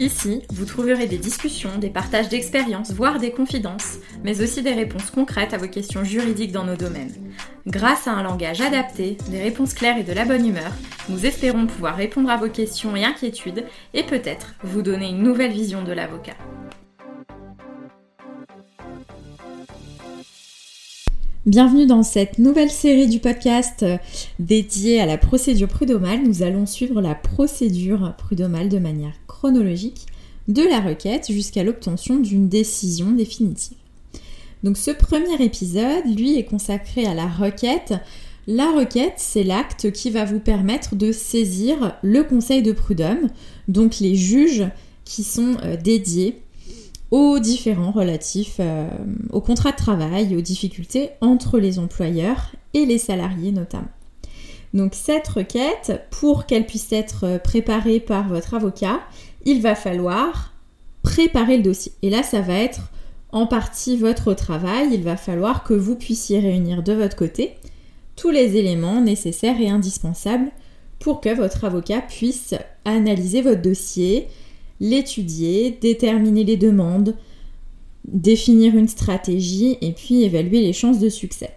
Ici, vous trouverez des discussions, des partages d'expériences, voire des confidences, mais aussi des réponses concrètes à vos questions juridiques dans nos domaines. Grâce à un langage adapté, des réponses claires et de la bonne humeur, nous espérons pouvoir répondre à vos questions et inquiétudes et peut-être vous donner une nouvelle vision de l'avocat. Bienvenue dans cette nouvelle série du podcast euh, dédiée à la procédure prud'homale. Nous allons suivre la procédure prud'homale de manière chronologique de la requête jusqu'à l'obtention d'une décision définitive. Donc ce premier épisode, lui, est consacré à la requête. La requête, c'est l'acte qui va vous permettre de saisir le conseil de prud'homme, donc les juges qui sont euh, dédiés aux différents relatifs euh, au contrat de travail, aux difficultés entre les employeurs et les salariés notamment. Donc cette requête, pour qu'elle puisse être préparée par votre avocat, il va falloir préparer le dossier. Et là, ça va être en partie votre travail. Il va falloir que vous puissiez réunir de votre côté tous les éléments nécessaires et indispensables pour que votre avocat puisse analyser votre dossier, l'étudier, déterminer les demandes, définir une stratégie et puis évaluer les chances de succès.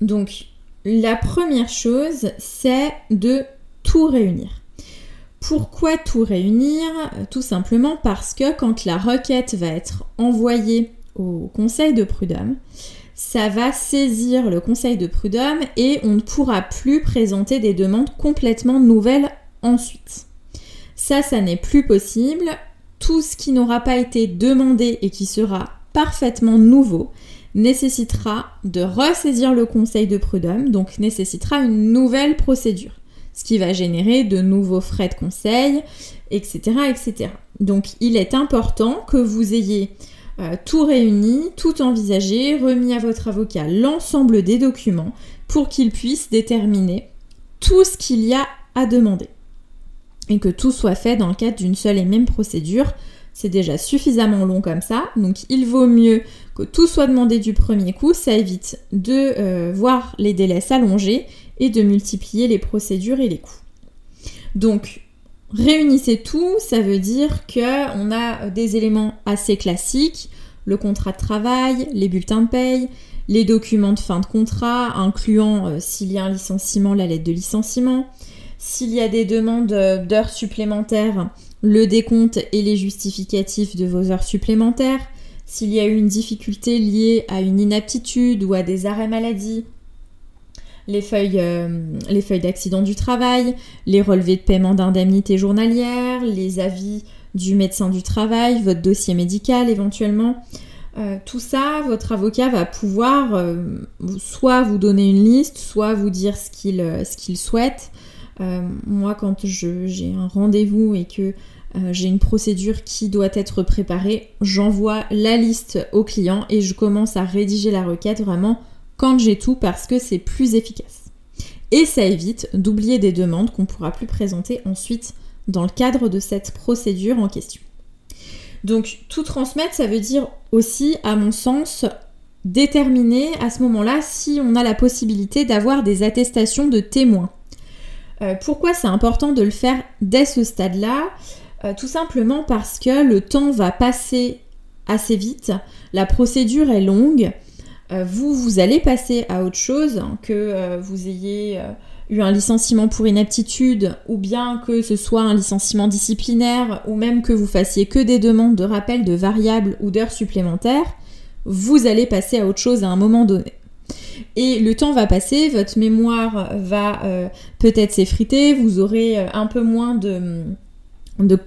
Donc, la première chose, c'est de tout réunir. Pourquoi tout réunir? Tout simplement parce que quand la requête va être envoyée au conseil de prud'homme, ça va saisir le conseil de prud'homme et on ne pourra plus présenter des demandes complètement nouvelles ensuite. Ça, ça n'est plus possible. Tout ce qui n'aura pas été demandé et qui sera parfaitement nouveau nécessitera de ressaisir le conseil de prud'homme, donc nécessitera une nouvelle procédure, ce qui va générer de nouveaux frais de conseil, etc. etc. Donc il est important que vous ayez euh, tout réuni, tout envisagé, remis à votre avocat l'ensemble des documents pour qu'il puisse déterminer tout ce qu'il y a à demander et que tout soit fait dans le cadre d'une seule et même procédure. C'est déjà suffisamment long comme ça, donc il vaut mieux que tout soit demandé du premier coup, ça évite de euh, voir les délais s'allonger et de multiplier les procédures et les coûts. Donc réunissez tout, ça veut dire qu'on a des éléments assez classiques, le contrat de travail, les bulletins de paye, les documents de fin de contrat, incluant euh, s'il y a un licenciement, la lettre de licenciement, s'il y a des demandes d'heures supplémentaires, le décompte et les justificatifs de vos heures supplémentaires. S'il y a eu une difficulté liée à une inaptitude ou à des arrêts maladie, les feuilles, euh, d'accident du travail, les relevés de paiement d'indemnité journalière, les avis du médecin du travail, votre dossier médical éventuellement. Euh, tout ça, votre avocat va pouvoir euh, soit vous donner une liste, soit vous dire ce qu'il souhaite, euh, moi, quand j'ai un rendez-vous et que euh, j'ai une procédure qui doit être préparée, j'envoie la liste au client et je commence à rédiger la requête vraiment quand j'ai tout parce que c'est plus efficace. Et ça évite d'oublier des demandes qu'on ne pourra plus présenter ensuite dans le cadre de cette procédure en question. Donc tout transmettre, ça veut dire aussi, à mon sens, déterminer à ce moment-là si on a la possibilité d'avoir des attestations de témoins. Euh, pourquoi c'est important de le faire dès ce stade-là euh, Tout simplement parce que le temps va passer assez vite, la procédure est longue, euh, vous, vous allez passer à autre chose, hein, que vous ayez eu un licenciement pour inaptitude, ou bien que ce soit un licenciement disciplinaire, ou même que vous fassiez que des demandes de rappel de variables ou d'heures supplémentaires, vous allez passer à autre chose à un moment donné. Et le temps va passer, votre mémoire va euh, peut-être s'effriter, vous aurez euh, un peu moins de, de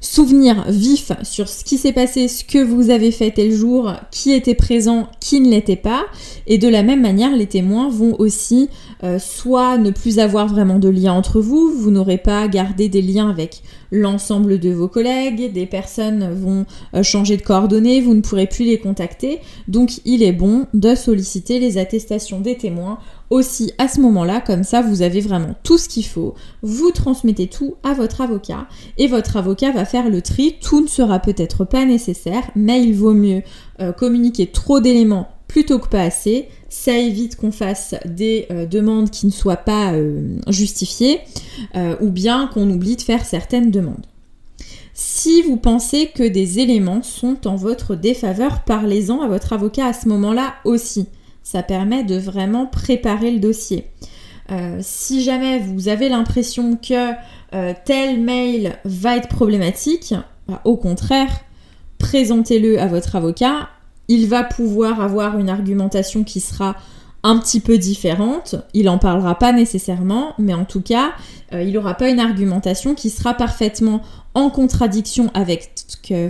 souvenirs vifs sur ce qui s'est passé, ce que vous avez fait tel jour, qui était présent, qui ne l'était pas. Et de la même manière, les témoins vont aussi euh, soit ne plus avoir vraiment de lien entre vous, vous n'aurez pas gardé des liens avec l'ensemble de vos collègues, des personnes vont euh, changer de coordonnées, vous ne pourrez plus les contacter. Donc il est bon de solliciter les attestations des témoins aussi à ce moment-là, comme ça vous avez vraiment tout ce qu'il faut, vous transmettez tout à votre avocat et votre avocat va faire le tri. Tout ne sera peut-être pas nécessaire, mais il vaut mieux euh, communiquer trop d'éléments plutôt que pas assez. Ça évite qu'on fasse des euh, demandes qui ne soient pas justifiées ou bien qu'on oublie de faire certaines demandes. Si vous pensez que des éléments sont en votre défaveur, parlez-en à votre avocat à ce moment-là aussi. Ça permet de vraiment préparer le dossier. Euh, si jamais vous avez l'impression que euh, tel mail va être problématique, bah, au contraire, présentez-le à votre avocat. Il va pouvoir avoir une argumentation qui sera un petit peu différente. Il n'en parlera pas nécessairement, mais en tout cas, euh, il n'aura pas une argumentation qui sera parfaitement en contradiction avec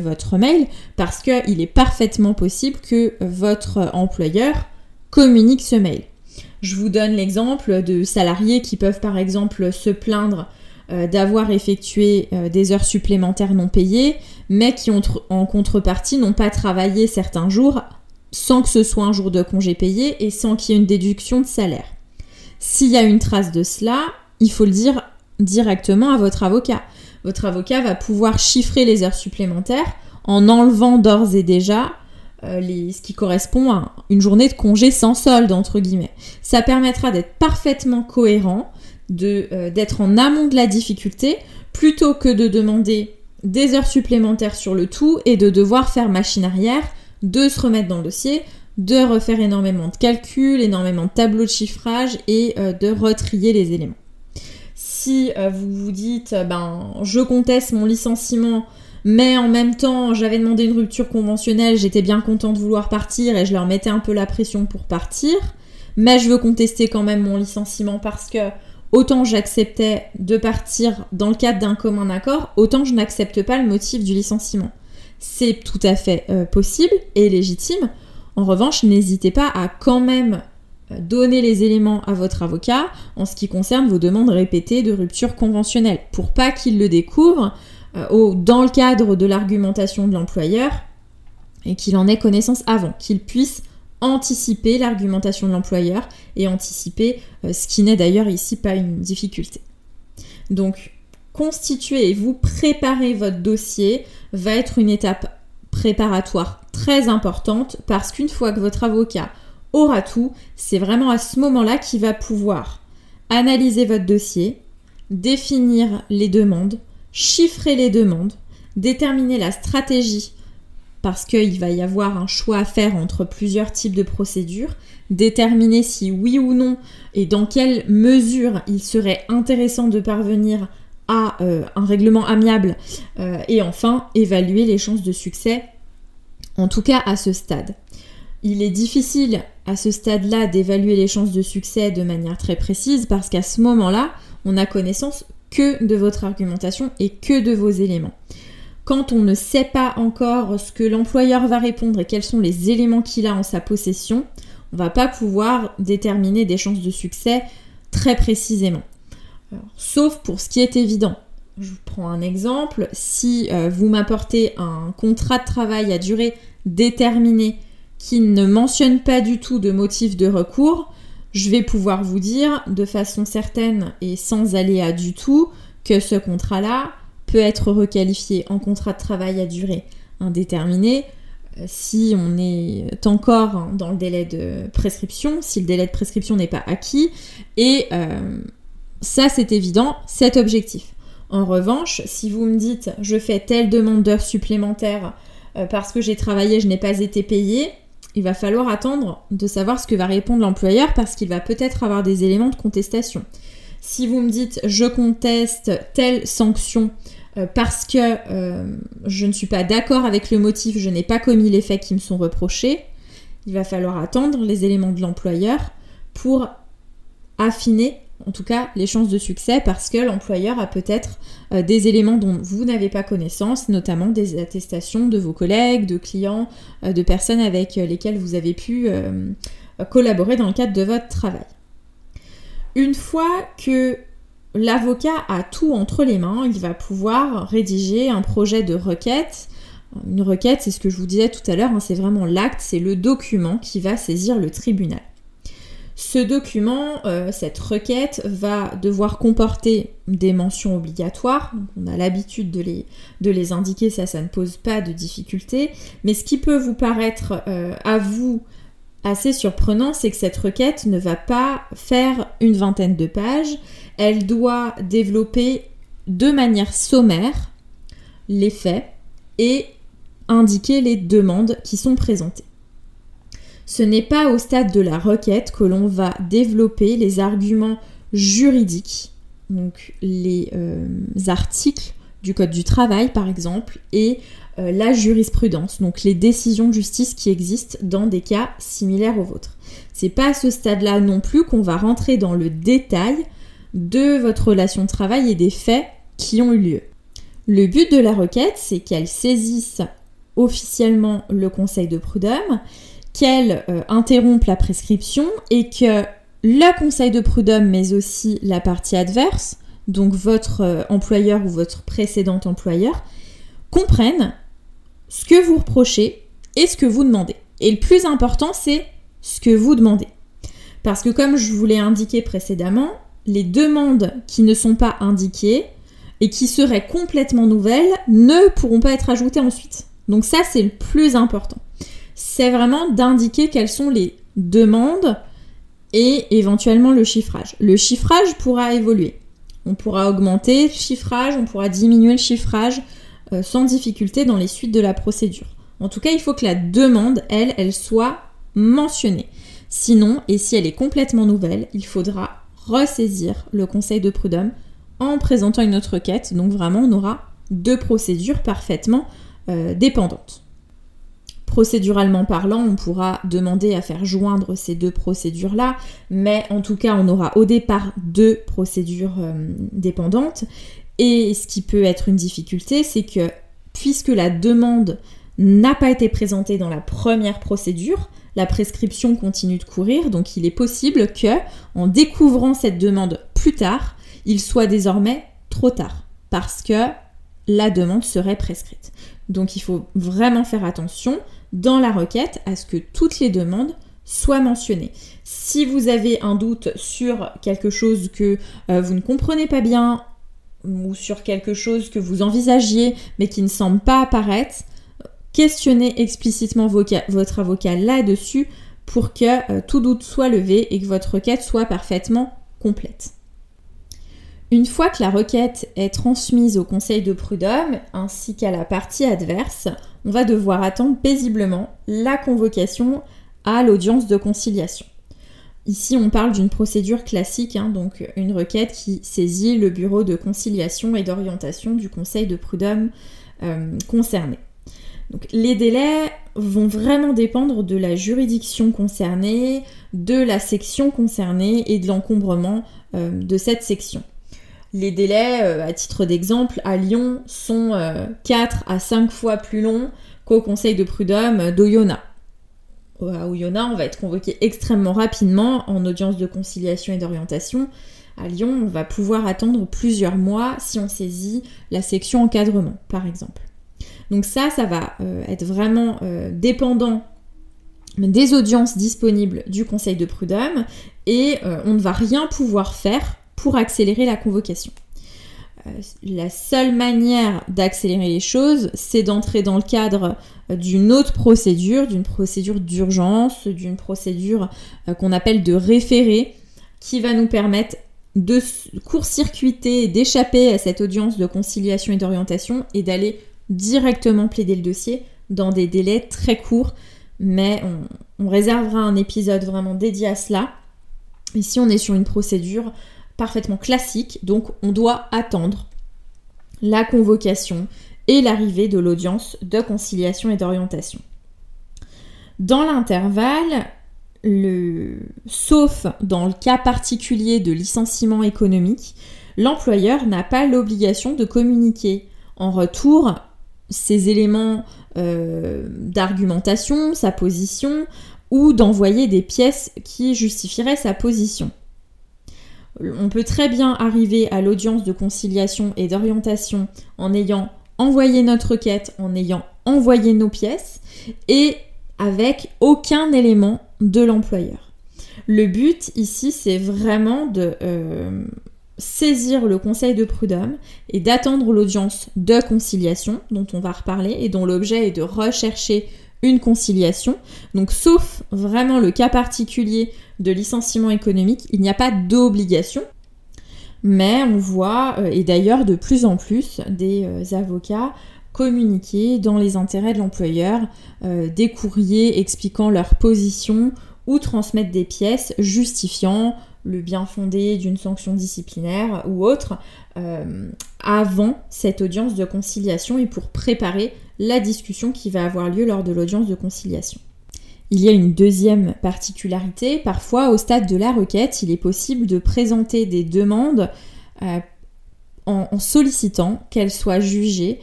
votre mail, parce qu'il est parfaitement possible que votre employeur communique ce mail. Je vous donne l'exemple de salariés qui peuvent par exemple se plaindre euh, d'avoir effectué euh, des heures supplémentaires non payées, mais qui en contrepartie n'ont pas travaillé certains jours sans que ce soit un jour de congé payé et sans qu'il y ait une déduction de salaire. S'il y a une trace de cela, il faut le dire directement à votre avocat. Votre avocat va pouvoir chiffrer les heures supplémentaires en enlevant d'ores et déjà euh, ce qui correspond à une journée de congé sans solde, entre guillemets. Ça permettra d'être parfaitement cohérent, euh, d'être en amont de la difficulté, plutôt que de demander des heures supplémentaires sur le tout et de devoir faire machine arrière, de se remettre dans le dossier, de refaire énormément de calculs, énormément de tableaux de chiffrage et euh, de retrier les éléments. Si vous vous dites, ben, je conteste mon licenciement mais en même temps, j'avais demandé une rupture conventionnelle, j'étais bien content de vouloir partir et je leur mettais un peu la pression pour partir. Mais je veux contester quand même mon licenciement parce que autant j'acceptais de partir dans le cadre d'un commun accord, autant je n'accepte pas le motif du licenciement. C'est tout à fait euh, possible et légitime. En revanche, n'hésitez pas à quand même euh, donner les éléments à votre avocat en ce qui concerne vos demandes répétées de rupture conventionnelle pour pas qu'il le découvre euh, dans le cadre de l'argumentation de l'employeur et qu'il en ait connaissance avant, qu'il puisse anticiper l'argumentation de l'employeur et anticiper euh, ce qui n'est d'ailleurs ici pas une difficulté. Donc, constituer et vous préparer votre dossier va être une étape préparatoire très importante parce qu'une fois que votre avocat aura tout, c'est vraiment à ce moment-là qu'il va pouvoir analyser votre dossier, définir les demandes, chiffrer les demandes, déterminer la stratégie parce qu'il va y avoir un choix à faire entre plusieurs types de procédures, déterminer si oui ou non et dans quelle mesure il serait intéressant de parvenir à euh, un règlement amiable euh, et enfin évaluer les chances de succès, en tout cas à ce stade. Il est difficile à ce stade-là d'évaluer les chances de succès de manière très précise parce qu'à ce moment-là, on a connaissance que de votre argumentation et que de vos éléments. Quand on ne sait pas encore ce que l'employeur va répondre et quels sont les éléments qu'il a en sa possession, on va pas pouvoir déterminer des chances de succès très précisément. sauf pour ce qui est évident. Je vous prends un exemple. Si euh, vous m'apportez un contrat de travail à durée déterminée qui ne mentionne pas du tout de motif de recours, je vais pouvoir vous dire de façon certaine et sans aléa du tout que ce contrat-là peut être requalifié en contrat de travail à durée indéterminée euh, si on est encore dans le délai de prescription, si le délai de prescription n'est pas acquis, et euh, ça c'est évident, cet objectif. En revanche, si vous me dites je fais telle demande d'heures supplémentaires euh, parce que j'ai travaillé, je n'ai pas été payé, il va falloir attendre de savoir ce que va répondre l'employeur parce qu'il va peut-être avoir des éléments de contestation. Si vous me dites je conteste telle sanction parce que euh, je ne suis pas d'accord avec le motif, je n'ai pas commis les faits qui me sont reprochés, il va falloir attendre les éléments de l'employeur pour affiner en tout cas les chances de succès parce que l'employeur a peut-être euh, des éléments dont vous n'avez pas connaissance, notamment des attestations de vos collègues, de clients, euh, de personnes avec euh, lesquelles vous avez pu collaborer dans le cadre de votre travail. Une fois que l'avocat a tout entre les mains, il va pouvoir rédiger un projet de requête. Une requête, c'est ce que je vous disais tout à l'heure, hein, c'est vraiment l'acte, c'est le document qui va saisir le tribunal. Ce document, euh, cette requête, va devoir comporter des mentions obligatoires. on a l'habitude de les, indiquer, ça, ça ne pose pas de difficulté. Mais ce qui peut vous paraître euh, à vous assez surprenant, c'est que cette requête ne va pas faire une vingtaine de pages. Elle doit développer de manière sommaire les faits et indiquer les demandes qui sont présentées. Ce n'est pas au stade de la requête que l'on va développer les arguments juridiques, donc les euh, articles du Code du travail par exemple, et euh, la jurisprudence, donc les décisions de justice qui existent dans des cas similaires aux vôtres. C'est pas à ce stade-là non plus qu'on va rentrer dans le détail de votre relation de travail et des faits qui ont eu lieu. Le but de la requête, c'est qu'elle saisisse officiellement le conseil de prud'homme qu'elle euh, interrompe la prescription et que le conseil de prud'homme, mais aussi la partie adverse, donc votre euh, employeur ou votre précédent employeur, comprennent ce que vous reprochez et ce que vous demandez. Et le plus important, c'est ce que vous demandez. Parce que comme je vous l'ai indiqué précédemment, les demandes qui ne sont pas indiquées et qui seraient complètement nouvelles ne pourront pas être ajoutées ensuite. Donc ça, c'est le plus important c'est vraiment d'indiquer quelles sont les demandes et éventuellement le chiffrage. Le chiffrage pourra évoluer. On pourra augmenter le chiffrage, on pourra diminuer le chiffrage euh, sans difficulté dans les suites de la procédure. En tout cas, il faut que la demande, elle, elle soit mentionnée. Sinon, et si elle est complètement nouvelle, il faudra ressaisir le conseil de prud'homme en présentant une autre requête. Donc vraiment, on aura deux procédures parfaitement euh, dépendantes. Procéduralement parlant, on pourra demander à faire joindre ces deux procédures-là, mais en tout cas, on aura au départ deux procédures euh, dépendantes. Et ce qui peut être une difficulté, c'est que puisque la demande n'a pas été présentée dans la première procédure, la prescription continue de courir, donc il est possible que, en découvrant cette demande plus tard, il soit désormais trop tard, parce que la demande serait prescrite. Donc il faut vraiment faire attention dans la requête à ce que toutes les demandes soient mentionnées. Si vous avez un doute sur quelque chose que euh, vous ne comprenez pas bien ou sur quelque chose que vous envisagiez mais qui ne semble pas apparaître, questionnez explicitement votre avocat là-dessus pour que euh, tout doute soit levé et que votre requête soit parfaitement complète. Une fois que la requête est transmise au conseil de prud'homme ainsi qu'à la partie adverse, on va devoir attendre paisiblement la convocation à l'audience de conciliation. Ici, on parle d'une procédure classique, hein, donc une requête qui saisit le bureau de conciliation et d'orientation du conseil de prud'homme euh, concerné. Donc, les délais vont vraiment dépendre de la juridiction concernée, de la section concernée et de l'encombrement euh, de cette section. Les délais, euh, à titre d'exemple, à Lyon sont 4 euh, à 5 fois plus longs qu'au conseil de prud'homme d'Oyonnax. À Oyonnax, on va être convoqué extrêmement rapidement en audience de conciliation et d'orientation. À Lyon, on va pouvoir attendre plusieurs mois si on saisit la section encadrement, par exemple. Donc ça, ça va euh, être vraiment dépendant des audiences disponibles du Conseil de prud'homme et on ne va rien pouvoir faire pour accélérer la convocation. Euh, la seule manière d'accélérer les choses, c'est d'entrer dans le cadre euh, d'une autre procédure, d'une procédure d'urgence, d'une procédure euh, qu'on appelle de référé, qui va nous permettre de court-circuiter, d'échapper à cette audience de conciliation et d'orientation et d'aller directement plaider le dossier dans des délais très courts. Mais on, on réservera un épisode vraiment dédié à cela. Ici, on est sur une procédure parfaitement classique, donc on doit attendre la convocation et l'arrivée de l'audience de conciliation et d'orientation. Dans l'intervalle, le... sauf dans le cas particulier de licenciement économique, l'employeur n'a pas l'obligation de communiquer en retour ses éléments euh, d'argumentation, sa position, ou d'envoyer des pièces qui justifieraient sa position. On peut très bien arriver à l'audience de conciliation et d'orientation en ayant envoyé notre requête, en ayant envoyé nos pièces et avec aucun élément de l'employeur. Le but ici, c'est vraiment de euh, saisir le conseil de prud'homme et d'attendre l'audience de conciliation, dont on va reparler, et dont l'objet est de rechercher conciliation. Donc sauf vraiment le cas particulier de licenciement économique, il n'y a pas d'obligation. Mais on voit, euh, et d'ailleurs de plus en plus, des euh, avocats communiquer dans les intérêts de l'employeur euh, des courriers expliquant leur position ou transmettre des pièces justifiant le bien fondé d'une sanction disciplinaire ou autre avant cette audience de conciliation et pour préparer la discussion qui va avoir lieu lors de l'audience de conciliation. Il y a une deuxième particularité, parfois au stade de la requête, il est possible de présenter des demandes euh, en, sollicitant qu'elles soient jugées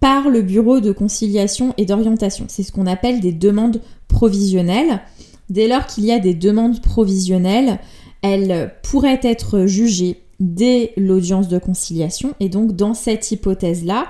par le bureau de conciliation et d'orientation. C'est ce qu'on appelle des demandes provisionnelles. Dès lors qu'il y a des demandes provisionnelles, elles pourraient être jugées dès l'audience de conciliation et donc dans cette hypothèse-là,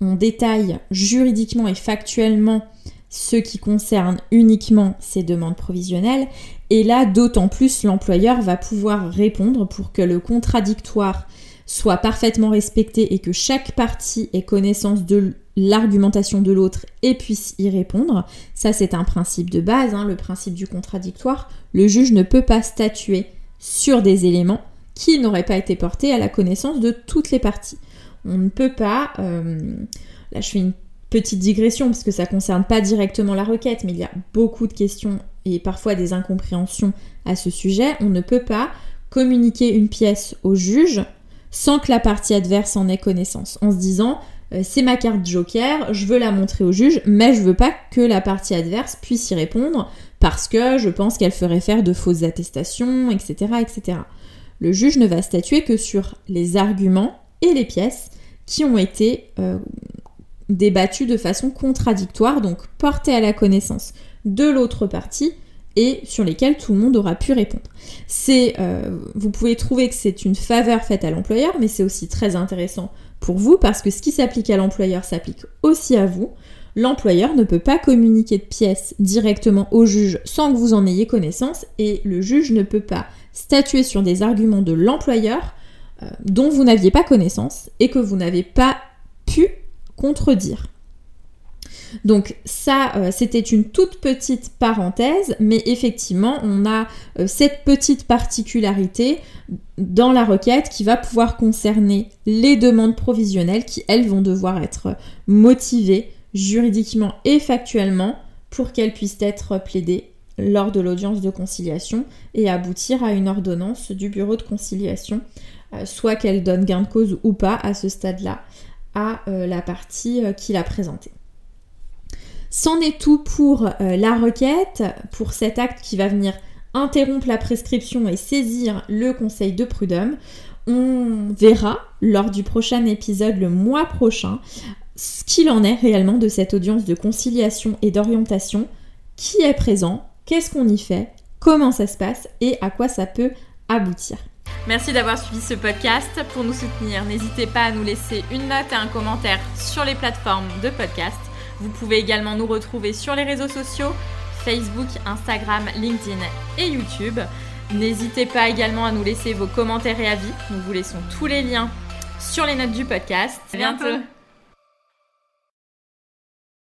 on détaille juridiquement et factuellement ce qui concerne uniquement ces demandes provisionnelles. Et là, d'autant plus, l'employeur va pouvoir répondre pour que le contradictoire soit parfaitement respecté et que chaque partie ait connaissance de l'argumentation de l'autre et puisse y répondre. Ça, c'est un principe de base, hein, le principe du contradictoire. Le juge ne peut pas statuer sur des éléments qui n'auraient pas été portés à la connaissance de toutes les parties. On ne peut pas... Euh, là, je fais une petite digression parce que ça ne concerne pas directement la requête, mais il y a beaucoup de questions et parfois des incompréhensions à ce sujet. On ne peut pas communiquer une pièce au juge sans que la partie adverse en ait connaissance, en se disant euh, c'est ma carte joker, je veux la montrer au juge, mais je veux pas que la partie adverse puisse y répondre parce que je pense qu'elle ferait faire de fausses attestations, etc., etc. Le juge ne va statuer que sur les arguments et les pièces qui ont été euh, débattus de façon contradictoire, donc portés à la connaissance de l'autre partie et sur lesquels tout le monde aura pu répondre. Euh, vous pouvez trouver que c'est une faveur faite à l'employeur, mais c'est aussi très intéressant pour vous parce que ce qui s'applique à l'employeur s'applique aussi à vous. L'employeur ne peut pas communiquer de pièces directement au juge sans que vous en ayez connaissance et le juge ne peut pas statuer sur des arguments de l'employeur euh, dont vous n'aviez pas connaissance et que vous n'avez pas pu contredire. Donc ça, euh, c'était une toute petite parenthèse, mais effectivement, on a euh, cette petite particularité dans la requête qui va pouvoir concerner les demandes provisionnelles qui, elles, vont devoir être motivées juridiquement et factuellement pour qu'elles puissent être plaidées lors de l'audience de conciliation et aboutir à une ordonnance du bureau de conciliation euh, soit qu'elle donne gain de cause ou pas à ce stade-là à euh, la partie euh, qu'il a présentée. C'en est tout pour la requête, pour cet acte qui va venir interrompre la prescription et saisir le conseil de prud'homme. On verra lors du prochain épisode le mois prochain ce qu'il en est réellement de cette audience de conciliation et d'orientation, qui est présent, qu'est-ce qu'on y fait, comment ça se passe? Et à quoi ça peut aboutir? Merci d'avoir suivi ce podcast. Pour nous soutenir, n'hésitez pas à nous laisser une note et un commentaire sur les plateformes de podcast. Vous pouvez également nous retrouver sur les réseaux sociaux, Facebook, Instagram, LinkedIn et YouTube. N'hésitez pas également à nous laisser vos commentaires et avis. Nous vous laissons tous les liens sur les notes du podcast. À bientôt.